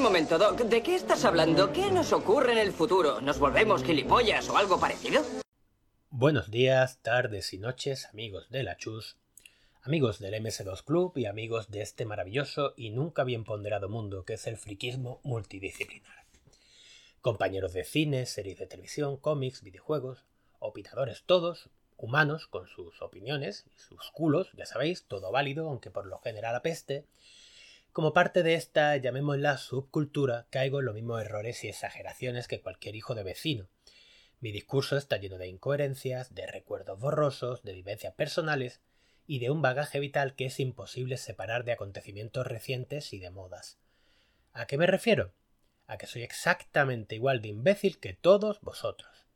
Un momento, Doc. ¿De qué estás hablando? ¿Qué nos ocurre en el futuro? ¿Nos volvemos gilipollas o algo parecido? Buenos días, tardes y noches, amigos de la Chus, amigos del MS2 Club y amigos de este maravilloso y nunca bien ponderado mundo que es el friquismo multidisciplinar. Compañeros de cine, series de televisión, cómics, videojuegos, opinadores todos, humanos con sus opiniones y sus culos, ya sabéis, todo válido, aunque por lo general apeste. Como parte de esta, llamémosla subcultura, caigo en los mismos errores y exageraciones que cualquier hijo de vecino. Mi discurso está lleno de incoherencias, de recuerdos borrosos, de vivencias personales y de un bagaje vital que es imposible separar de acontecimientos recientes y de modas. ¿A qué me refiero? A que soy exactamente igual de imbécil que todos vosotros.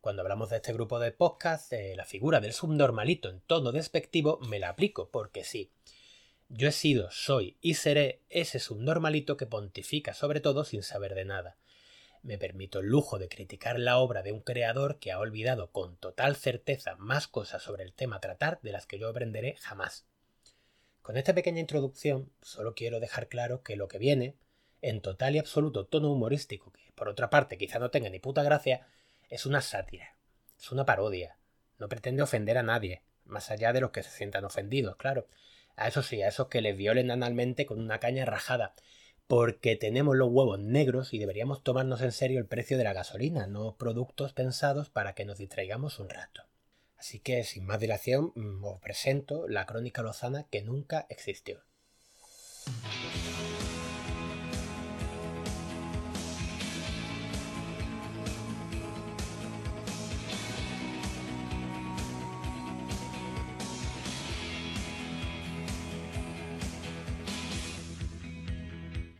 Cuando hablamos de este grupo de podcast, eh, la figura del subnormalito en tono despectivo me la aplico, porque sí. Yo he sido, soy y seré ese subnormalito que pontifica sobre todo sin saber de nada. Me permito el lujo de criticar la obra de un creador que ha olvidado con total certeza más cosas sobre el tema tratar de las que yo aprenderé jamás. Con esta pequeña introducción solo quiero dejar claro que lo que viene, en total y absoluto tono humorístico, que por otra parte quizá no tenga ni puta gracia, es una sátira, es una parodia, no pretende ofender a nadie, más allá de los que se sientan ofendidos, claro. A eso sí, a esos que les violen analmente con una caña rajada, porque tenemos los huevos negros y deberíamos tomarnos en serio el precio de la gasolina, no productos pensados para que nos distraigamos un rato. Así que, sin más dilación, mm, os presento la crónica lozana que nunca existió.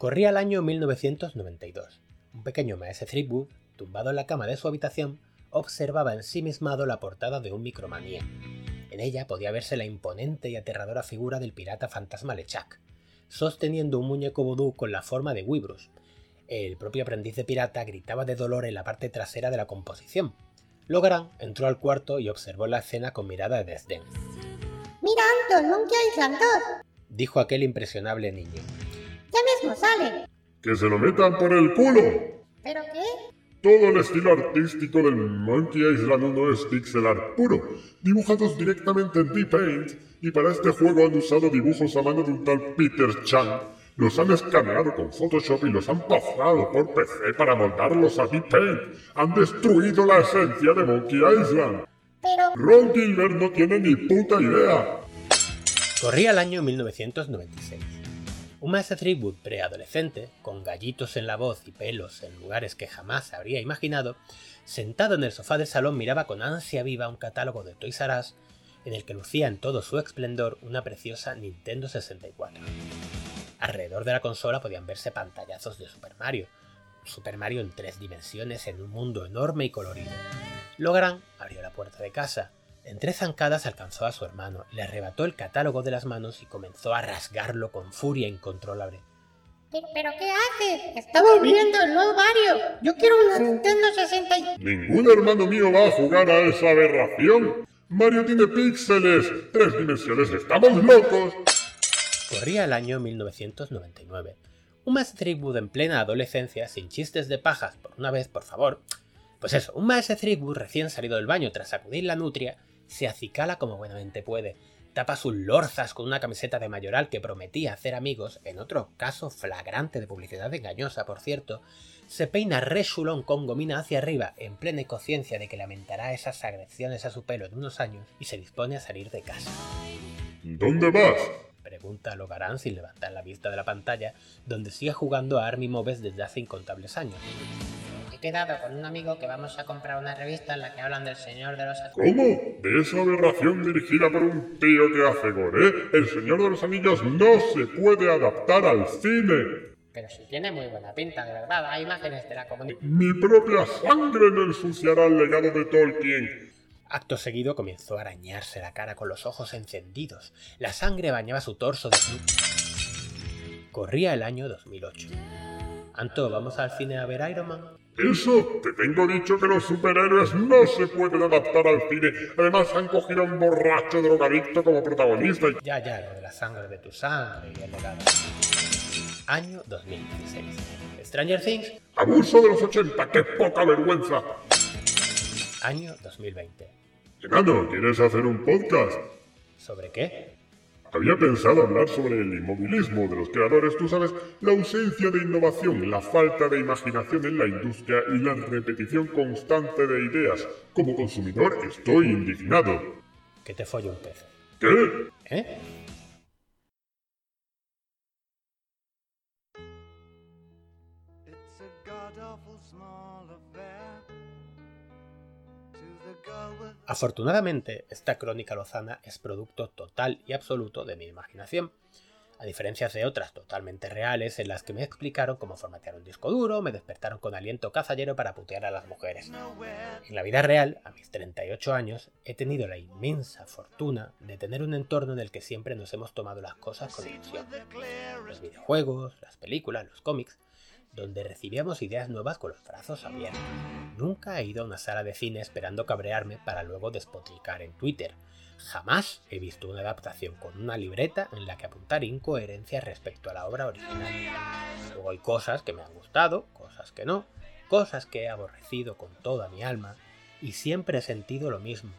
Corría el año 1992. Un pequeño maese Threepwood, tumbado en la cama de su habitación, observaba ensimismado la portada de un micromanía. En ella podía verse la imponente y aterradora figura del pirata fantasma Lechak, sosteniendo un muñeco vudú con la forma de Wibrus. El propio aprendiz de pirata gritaba de dolor en la parte trasera de la composición. Logan entró al cuarto y observó la escena con mirada de desdén. ¡Mira, Anton, Monkey Island dijo aquel impresionable niño. Ya mismo sale. ¡Que se lo metan por el culo! ¿Pero qué? Todo el estilo artístico del Monkey Island 1 es pixel art puro, dibujados directamente en D-Paint, y para este juego han usado dibujos a mano de un tal Peter Chan. Los han escaneado con Photoshop y los han pasado por PC para moldarlos a D-Paint. Han destruido la esencia de Monkey Island. Pero... Ron Gilbert no tiene ni puta idea. Corría el año 1996. Un maestro Threepwood preadolescente, con gallitos en la voz y pelos en lugares que jamás habría imaginado, sentado en el sofá del salón miraba con ansia viva un catálogo de Toys R Us en el que lucía en todo su esplendor una preciosa Nintendo 64. Alrededor de la consola podían verse pantallazos de Super Mario, Super Mario en tres dimensiones en un mundo enorme y colorido. Logran abrió la puerta de casa, en tres zancadas alcanzó a su hermano, le arrebató el catálogo de las manos y comenzó a rasgarlo con furia incontrolable. ¿Pero qué haces? Estamos viendo el nuevo Mario. Yo quiero una Nintendo 60 Ningún hermano mío va a jugar a esa aberración. Mario tiene píxeles, tres dimensiones, estamos locos. Corría el año 1999. Un maestro en plena adolescencia, sin chistes de pajas, por una vez, por favor. Pues eso, un maestro recién salido del baño tras sacudir la nutria, se acicala como buenamente puede, tapa sus lorzas con una camiseta de mayoral que prometía hacer amigos, en otro caso flagrante de publicidad engañosa, por cierto, se peina rechulón con gomina hacia arriba, en plena conciencia de que lamentará esas agresiones a su pelo en unos años, y se dispone a salir de casa. ¿Dónde vas? Pregunta Logarán sin levantar la vista de la pantalla, donde sigue jugando a Army Moves desde hace incontables años quedado con un amigo que vamos a comprar una revista en la que hablan del Señor de los Anillos. ¿Cómo? ¿De esa aberración dirigida por un tío que hace gore? El Señor de los Anillos no se puede adaptar al cine. Pero si tiene muy buena pinta, de verdad. Hay imágenes de la comunidad. Mi propia sangre no ensuciará el legado de Tolkien. Acto seguido comenzó a arañarse la cara con los ojos encendidos. La sangre bañaba su torso de Corría el año 2008. Anto, ¿vamos al cine a ver Iron Man? Eso, te tengo dicho que los superhéroes no se pueden adaptar al cine. Además, han cogido a un borracho drogadicto como protagonista. Ya, ya, lo de la sangre de tu sangre y el legado. Año 2016. Stranger Things. Abuso de los 80, qué poca vergüenza. Año 2020. Enano, ¿quieres hacer un podcast? ¿Sobre qué? Había pensado hablar sobre el inmovilismo de los creadores, tú sabes, la ausencia de innovación, la falta de imaginación en la industria y la repetición constante de ideas. Como consumidor estoy indignado. Que te folle un pez. ¿Qué? ¿Eh? It's a god awful small Afortunadamente, esta crónica lozana es producto total y absoluto de mi imaginación, a diferencia de otras totalmente reales en las que me explicaron cómo formatear un disco duro, me despertaron con aliento cazallero para putear a las mujeres. En la vida real, a mis 38 años, he tenido la inmensa fortuna de tener un entorno en el que siempre nos hemos tomado las cosas con ilusión. Los videojuegos, las películas, los cómics, donde recibíamos ideas nuevas con los brazos abiertos. Nunca he ido a una sala de cine esperando cabrearme para luego despotricar en Twitter. Jamás he visto una adaptación con una libreta en la que apuntar incoherencias respecto a la obra original. Luego hay cosas que me han gustado, cosas que no, cosas que he aborrecido con toda mi alma, y siempre he sentido lo mismo.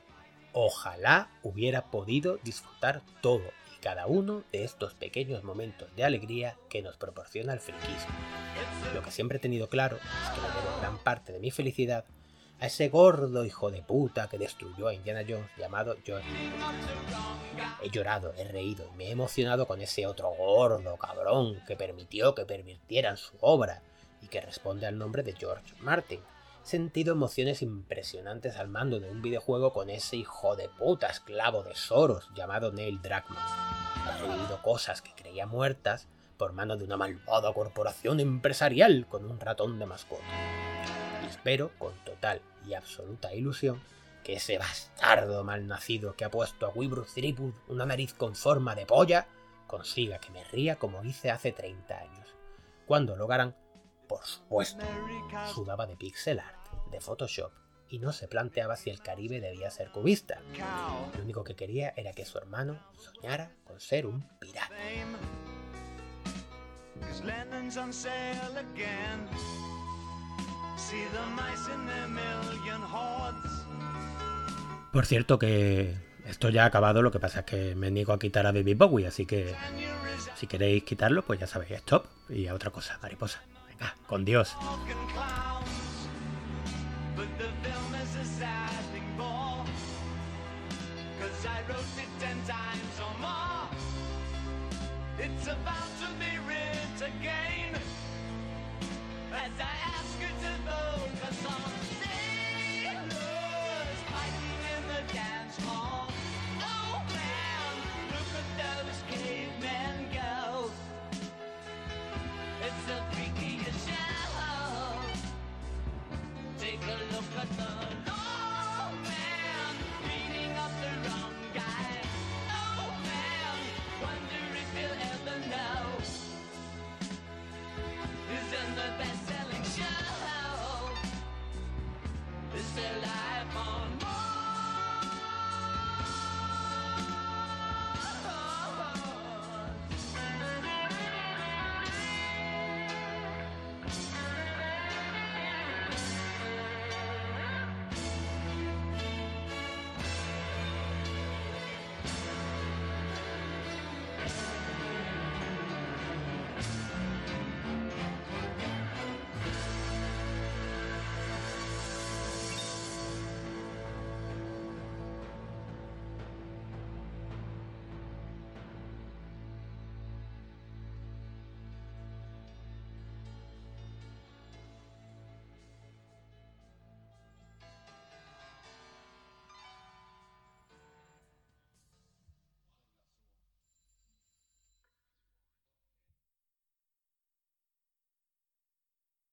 Ojalá hubiera podido disfrutar todo y cada uno de estos pequeños momentos de alegría que nos proporciona el friquismo. Lo que siempre he tenido claro es que le debo gran parte de mi felicidad a ese gordo hijo de puta que destruyó a Indiana Jones llamado George. He llorado, he reído y me he emocionado con ese otro gordo cabrón que permitió que pervirtieran su obra y que responde al nombre de George Martin. He sentido emociones impresionantes al mando de un videojuego con ese hijo de puta esclavo de Soros llamado Neil Druckmann. He revivido cosas que creía muertas por mano de una malvada corporación empresarial con un ratón de mascota. Y espero, con total y absoluta ilusión, que ese bastardo malnacido que ha puesto a Weebruce Threepwood una nariz con forma de polla consiga que me ría como hice hace 30 años. Cuando lo harán, por supuesto, sudaba de pixel art, de Photoshop, y no se planteaba si el Caribe debía ser cubista. Lo único que quería era que su hermano soñara con ser un pirata. Fame. Cause Lennon's on sale again. See the mice in their million hordes. Por cierto que esto ya ha acabado, lo que pasa es que me niego a quitar a David Bowie, así que si queréis quitarlo, pues ya sabéis, stop y a otra cosa, mariposa. Venga, con Dios. It's about to be writ again as I ask.